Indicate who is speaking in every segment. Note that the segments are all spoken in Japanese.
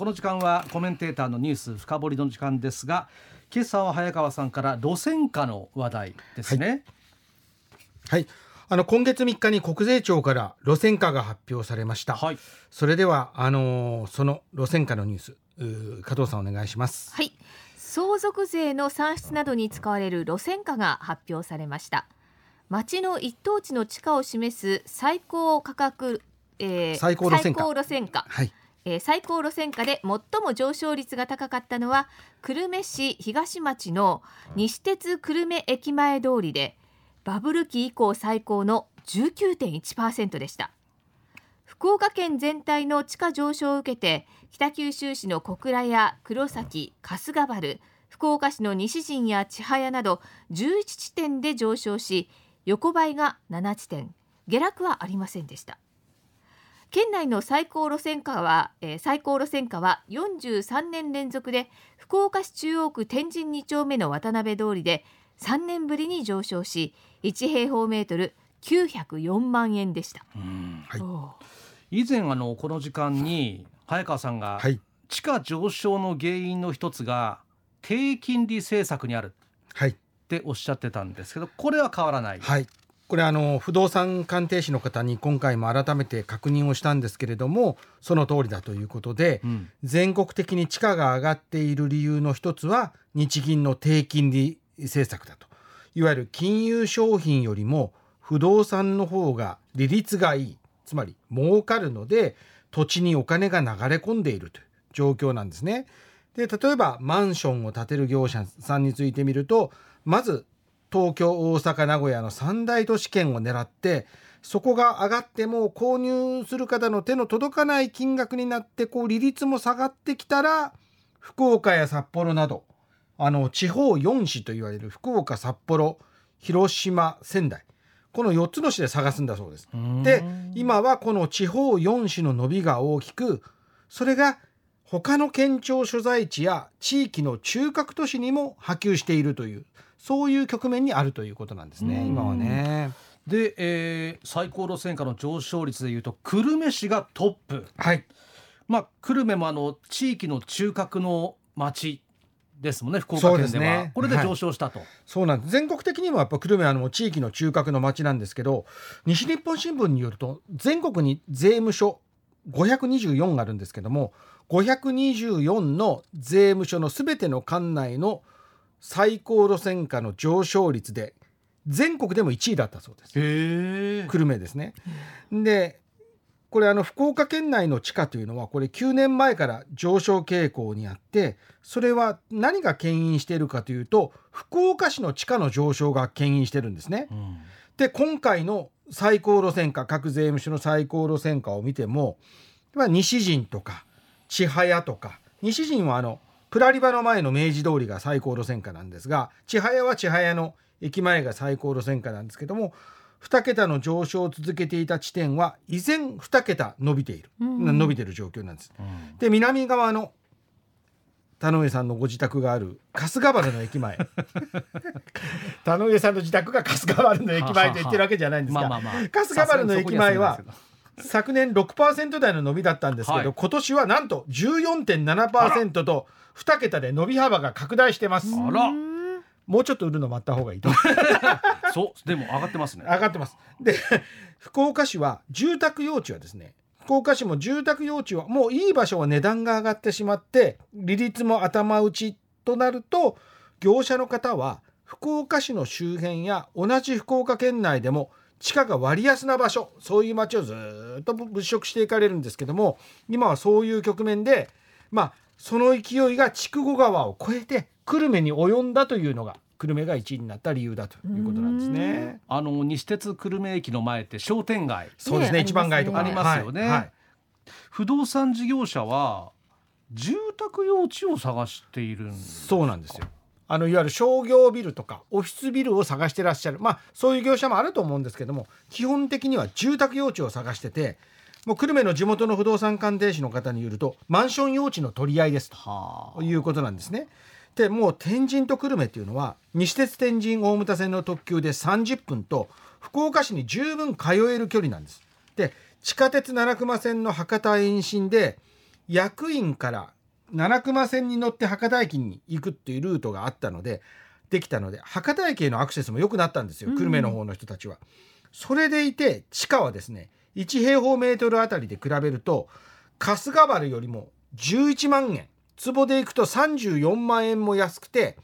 Speaker 1: この時間はコメンテーターのニュース深掘りの時間ですが今朝は早川さんから路線価の話題ですね。
Speaker 2: はい、あの今月3日に国税庁から路線価が発表されました、はい、それではあのー、その路線価のニュース加藤さんお願いします。
Speaker 3: はい。相続税の算出などに使われる路線価が発表されました。町の一等地の地価を示す最高価格、
Speaker 2: えー、最高路線価。
Speaker 3: 路線価、はいえー、最高路線価で最も上昇率が高かったのは久留米市東町の西鉄久留米駅前通りでバブル期以降最高の19.1%でした。福岡県全体の地価上昇を受けて北九州市の小倉や黒崎春日原福岡市の西陣や千早など11地点で上昇し横ばいが7地点。下落はありませんでした。県内の最高路線価は、えー、最高路線価は43年連続で福岡市中央区天神2丁目の渡辺通りで3年ぶりに上昇し1平方メートル904万円でした、
Speaker 1: はい、以前あのこの時間に早川さんが、はい、地価上昇の原因の一つが低金利政策にあるっておっしゃってたんですけどこれは変わらない、
Speaker 2: はい、これあの不動産鑑定士の方に今回も改めて確認をしたんですけれどもその通りだということで、うん、全国的に地価が上がっている理由の一つは日銀の低金利政策だと。いわゆる金融商品よりも不動産の方が利率がいい。つまり儲かるので土地にお金が流れ込んでいるという状況なんですね。で例えばマンションを建てる業者さんについてみるとまず東京大阪名古屋の三大都市圏を狙ってそこが上がっても購入する方の手の届かない金額になってこう利率も下がってきたら福岡や札幌などあの地方4市と言われる福岡札幌広島仙台この4つの市で探すんだそうです。で今はこの地方4市の伸びが大きくそれが他の県庁所在地や地域の中核都市にも波及しているというそういう局面にあるということなんですね今はね。
Speaker 1: で、えー、最高路線価の上昇率でいうと久留米市がトップ。
Speaker 2: はい。
Speaker 1: まあ久留米もあの地域の中核の町ですもんね福岡県では、ね、これで上昇したと、はい、
Speaker 2: そうなんです全国的にもやっぱ久留米はあの地域の中核の町なんですけど西日本新聞によると全国に税務署524あるんですけども524の税務署のすべての管内の最高路線価の上昇率で全国でも1位だったそうです。久留米ですね。でこれあの福岡県内の地価というのはこれ9年前から上昇傾向にあってそれは何が牽引しているかというと福岡市の地価の上昇が牽引してるんですね。うん、で今回の最高路線価各税務署の最高路線価を見ても西陣とか千早とか。西陣はあのプラリバの前の明治通りが最高路線価なんですが千早は千早の駅前が最高路線価なんですけども2桁の上昇を続けていた地点は依然2桁伸びている、うん、伸びてる状況なんです。うん、で南側の田上さんのご自宅がある春日原の駅前。田上さんの自宅が春日原の駅前と言ってるわけじゃないんですが、春日原の駅前は昨年6%台の伸びだったんですけど、はい、今年はなんと14.7%と2桁で伸び幅が拡大してます。あら。もうちょっと売るの待った方がいいと。
Speaker 1: そうでも上がってますね。
Speaker 2: 上がってます。で福岡市は住宅用地はですね福岡市も住宅用地はもういい場所は値段が上がってしまって利率も頭打ちとなると業者の方は福岡市の周辺や同じ福岡県内でも地価が割安な場所。そういう町をずっと物色していかれるんですけども今はそういう局面でまあその勢いが筑後川を越えて久留米に及んだというのが久留米が1位になった理由だということなんですね。
Speaker 1: あの西鉄久留米駅の前って商店街。
Speaker 2: そうですね、一番街とか。
Speaker 1: ありますよね、はい。はい、不動産事業者は住宅用地を探しているん
Speaker 2: そうなんですよ。あのいわゆる商業ビルとかオフィスビルを探してらっしゃるまあそういう業者もあると思うんですけども基本的には住宅用地を探しててもう久留米の地元の不動産鑑定士の方によるとマンション用地の取り合いですということなんですね。でもう天神と久留米っていうのは西鉄天神大牟田線の特急で30分と福岡市に十分通える距離なんです。で地下鉄奈良熊線の博多延伸で役員から七熊線に乗って博多駅に行くっていうルートがあったのでできたので博多駅へのアクセスも良くなったんですよ、久留米の方の人たちは。それでいて地価はですね1平方メートルあたりで比べると春日原よりも11万円坪で行くと34万円も安くて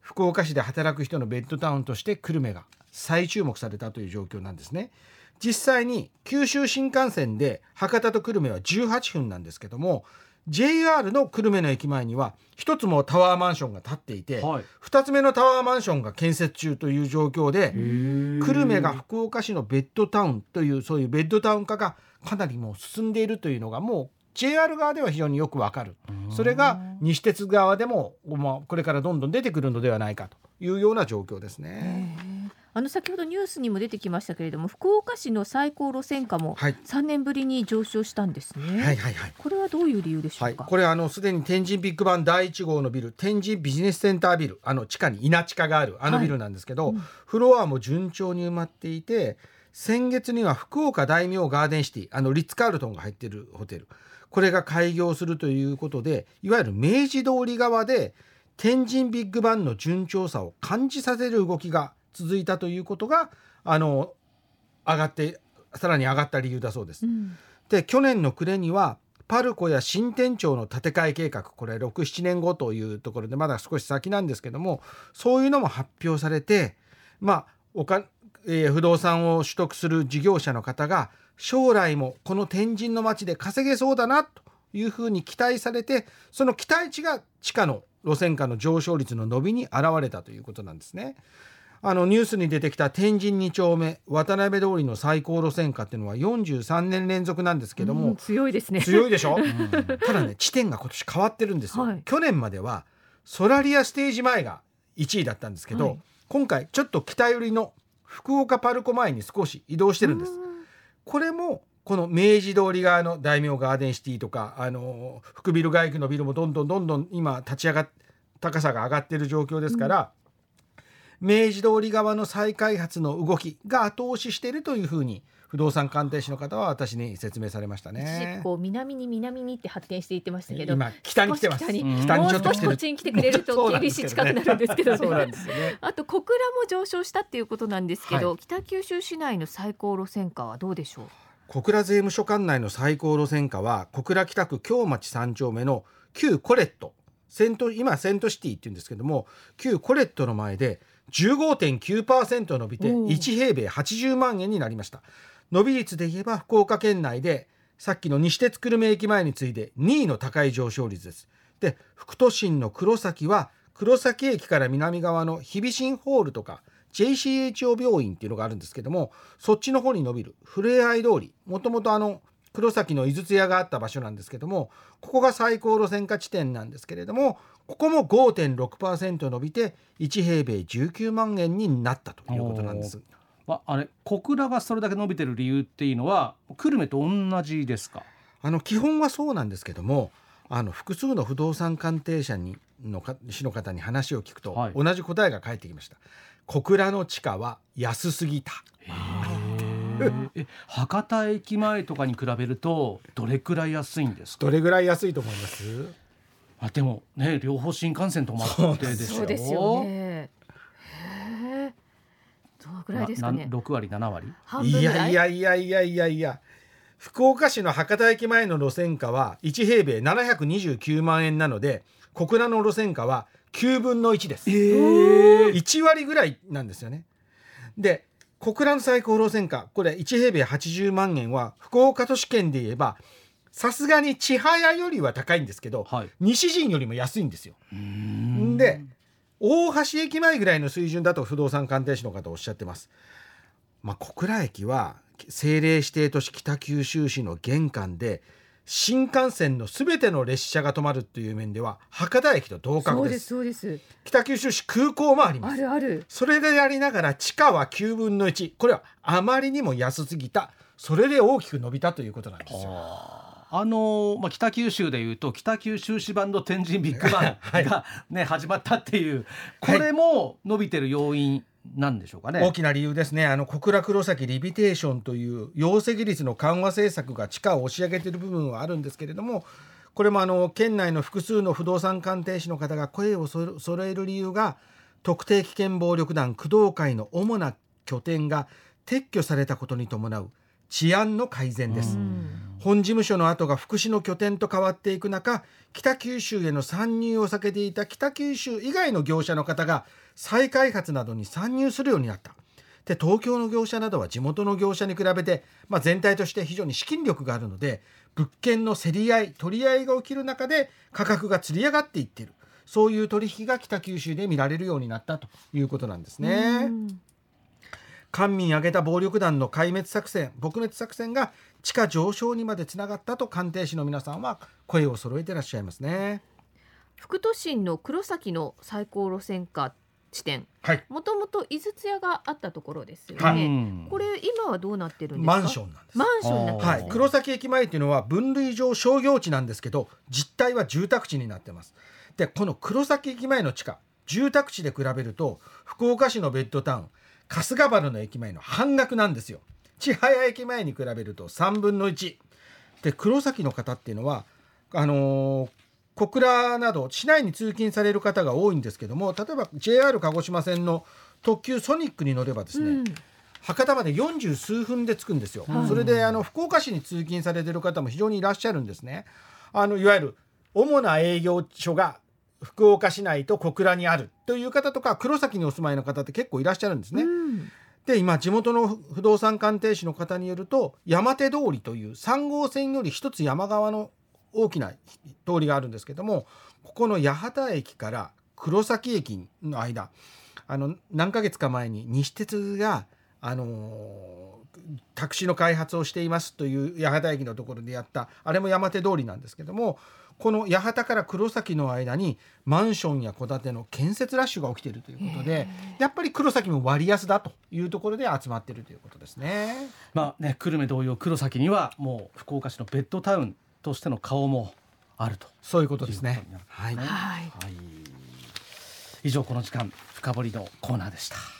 Speaker 2: 福岡市で働く人のベッドタウンとして久留米が再注目されたという状況なんですね。実際に九州新幹線で博多と久留米は18分なんですけども JR の久留米の駅前には1つもタワーマンションが建っていて、はい、2つ目のタワーマンションが建設中という状況で久留米が福岡市のベッドタウンというそういうベッドタウン化がかなりもう進んでいるというのがもう JR 側では非常によくわかる。それが西鉄側でも、まあ、これからどんどん出てくるのではないかというような状況ですね。
Speaker 3: あの先ほどニュースにも出てきましたけれども福岡市の最高路線価も3年ぶりに上昇したんですね、はい、はいはい。はいこれはどういう理由でしょうか、
Speaker 2: はい、これあのすでに天神ビッグバン第1号のビル天神ビジネスセンタービルあの地下に稲地下があるあのビルなんですけど、はいうん、フロアも順調に埋まっていて先月には福岡大名ガーデンシティあのリッツ・カールトンが入ってるホテル。これが開業するということでいわゆる明治通り側で天神ビッグバンの順調さを感じさせる動きが続いたということがあの上がってさらに上がった理由だそうです。うん、で去年の暮れにはパルコや新店長の建て替え計画これ67年後というところでまだ少し先なんですけどもそういうのも発表されてまあおか、えー、不動産を取得する事業者の方が将来もこの天神の町で稼げそうだなというふうに期待されてその期待値が地価の路線価の上昇率の伸びに現れたということなんですね。あのニュースに出てきた天神2丁目渡辺通りの最高路線価っていうのは43年連続なんですけども、うん、
Speaker 3: 強いですね。
Speaker 2: 強いでしょ、うん、ただね地点が今年変わってるんですよ、はい、去年まではソラリアステージ前が1位だったんですけど、はい、今回ちょっと北寄りの福岡パルコ前に少し移動してるんです。これもこの明治通り側の大名ガーデンシティとかあの福ビル街区のビルもどんどんどんどん今立ち上がっ高さが上がっている状況ですから、うん、明治通り側の再開発の動きが後押ししているというふうに不動産鑑定士の方は私に説明されましたね。
Speaker 3: こう南に南にって発展していってましたけど、
Speaker 2: 今北に来てます。
Speaker 3: 北に,、北にちょっとこっちに来てくれると厳しい近くなるんですけど、ね、そうなんですね。あと小倉も上昇したっていうことなんですけど、はい、北九州市内の最高路線価はどうでしょう？
Speaker 2: 小倉税務署管内の最高路線価は小倉北区京町三丁目の旧コレットセント今セントシティって言うんですけども旧コレットの前で15.9%伸びて1平米80万円になりました。伸び率で言えば福岡県内でさっきの西鉄久留米駅前に次いで2位の高い上昇率です。で副都心の黒崎は黒崎駅から南側の日比新ホールとか JCHO 病院っていうのがあるんですけどもそっちの方に伸びる。ふれあい通り。もともとあの黒崎の井筒屋があった場所なんですけどもここが最高路線価地点なんですけれどもここも5.6%伸びて1平米19万円になったということなんです。
Speaker 1: ああれ小倉がそれだけ伸びてる理由っていうのは久留米と同じですか？
Speaker 2: あの基本はそうなんですけどもあの複数の不動産鑑定者にのか市の方に話を聞くと、はい、同じ答えが返ってきました。小倉の地価は安すぎた。
Speaker 1: え博多駅前とかに比べるとどれくらい安いんです
Speaker 2: か？どれぐらい安いと思います？
Speaker 1: あでもね両方新幹線止まってでしょ。
Speaker 3: そうですよね。どのぐらいですかね？
Speaker 1: 六割七割？
Speaker 2: いやいやいやいやいやいや。福岡市の博多駅前の路線価は1平米729万円なので小倉の路線価は9分の1です、えー、1割ぐらいなんですよねで小倉の最高路線価これ1平米80万円は福岡都市圏で言えばさすがに千早よりは高いんですけど、はい、西陣よりも安いんですよ。で大橋駅前ぐらいの水準だと不動産鑑定士の方おっしゃってます。まあ、小倉駅は政令指定都市北九州市の玄関で新幹線のすべての列車が止まるっていう面では博多駅と同格です。
Speaker 3: そうです
Speaker 2: 北九州市空港もあります。
Speaker 3: あるある。
Speaker 2: それでやりながら地価は9分の1これはあまりにも安すぎた。それで大きく伸びたということなんですよ。
Speaker 1: あのまあ、北九州でいうと北九州市版の天神ビッグバンがね、はい、始まったっていう。これも伸びてる要因なんでしょうかね。
Speaker 2: 大きな理由ですね。あの小倉黒崎リビテーションという容積率の緩和政策が地価を押し上げている部分はあるんですけれどもこれもあの県内の複数の不動産鑑定士の方が声をそ揃える理由が特定危険暴力団工藤会の主な拠点が撤去されたことに伴う。治安の改善です。本事務所の後が福祉の拠点と変わっていく中北九州への参入を避けていた北九州以外の業者の方が再開発などに参入するようになった。で東京の業者などは地元の業者に比べて、まあ、全体として非常に資金力があるので物件の競り合い取り合いが起きる中で価格が釣り上がっていっているそういう取引が北九州で見られるようになったということなんですね。官民挙げた暴力団の壊滅作戦撲滅作戦が地価上昇にまでつながったと鑑定士の皆さんは声を揃えていらっしゃいますね。
Speaker 3: 副都心の黒崎の最高路線価地点。もともと井筒屋があったところですよね、はい、これ今はどうなってるんです
Speaker 2: か？マンションなんです。
Speaker 3: マンションな
Speaker 2: はい、黒崎駅前っていうのは分類上商業地なんですけど実態は住宅地になってます。でこの黒崎駅前の地下住宅地で比べると福岡市のベッドタウン春日原の駅前の半額なんですよ。千早駅前に比べると3分の1で黒崎の方っていうのはあのー、小倉など市内に通勤される方が多いんですけども例えば JR 鹿児島線の特急ソニックに乗ればですね、うん、博多まで40数分で着くんですよ、はい、それであの福岡市に通勤されてる方も非常にいらっしゃるんですね。あのいわゆる主な営業所が福岡市内と小倉にあるという方とか黒崎にお住まいの方って結構いらっしゃるんですね。うん、で今地元の不動産鑑定士の方によると山手通りという3号線より一つ山側の大きな通りがあるんですけどもここの八幡駅から黒崎駅の間あの何ヶ月か前に西鉄があのタクシーの開発をしていますという八幡駅のところでやったあれも山手通りなんですけどもこの八幡から黒崎の間にマンションや戸建ての建設ラッシュが起きているということでやっぱり黒崎も割安だというところで集まっているということですね。
Speaker 1: まあね久留米同様黒崎にはもう福岡市のベッドタウンとしての顔もあると
Speaker 2: そういうことですね。
Speaker 1: はい、はい、以上この時間深掘りのコーナーでした。